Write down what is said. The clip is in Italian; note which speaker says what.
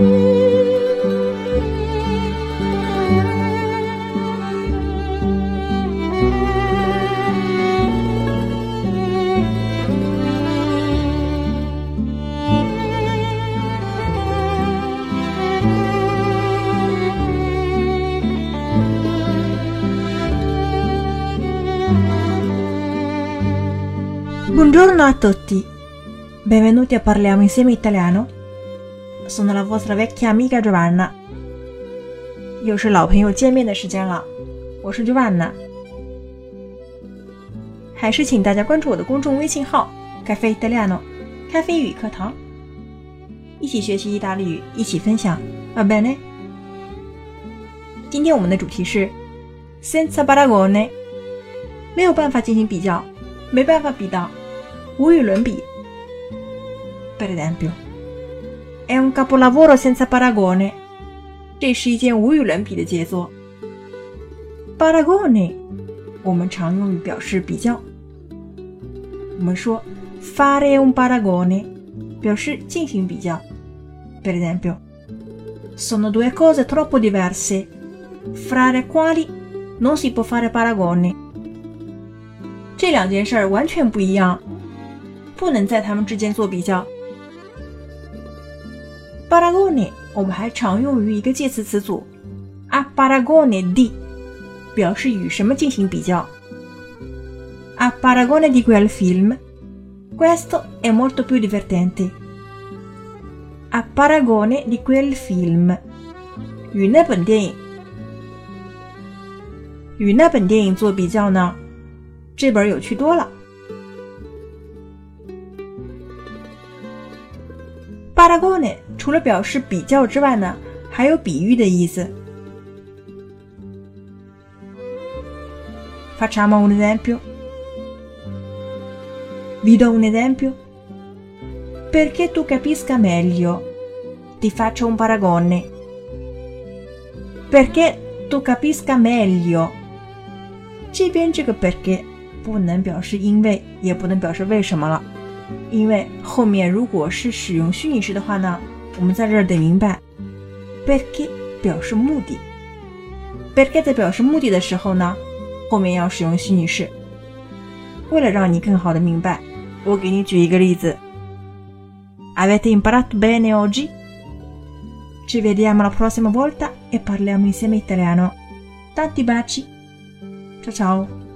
Speaker 1: Buongiorno a tutti, benvenuti a Parliamo insieme italiano. 送到了 vostra vecchia amica Giovanna。又是老朋友见面的时间了，我是吉万娜。还是请大家关注我的公众微信号 “Cafe 亚诺咖啡语课堂，一起学习意大利语，一起分享。阿 b e n 今天我们的主题是 “senza baragone 没有办法进行比较，没办法比的，无与伦比。Per esempio。è un capolavoro senza paragone。这是一件无与伦比的杰作。Paragone，我们常用于表示比较。我们说 fare un paragone，表示进行比较。Per esempio, sono due cose troppo diverse, fra le quali non si può fare paragone。这两件事儿完全不一样。不能在它们之间做比较。 paragone 我们还常用于一个介词词组，a paragone di，表示与什么进行比较。a paragone di quel film，questo è molto più divertente。a paragone di quel film，与那本电影，与那本电影做比较呢，这本有趣多了。Paragone 除了表示比较之外呢，还有比喻的意思。Facciamo un esempio. Vi do un esempio. Perché tu capisca meglio, ti faccio un paragone. Perché tu capisca meglio. 这边这个 perché 不能表示因为，也不能表示为什么了。因为后面如果是使用虚拟式的话呢，我们在这儿得明白，perché 表示目的，perché 在表示目的的时候呢，后面要使用虚拟式。为了让你更好的明白，我给你举一个例子。Avete imparato bene oggi? Ci vediamo la prossima volta e parliamo insieme italiano. Tanti baci. Ciao ciao.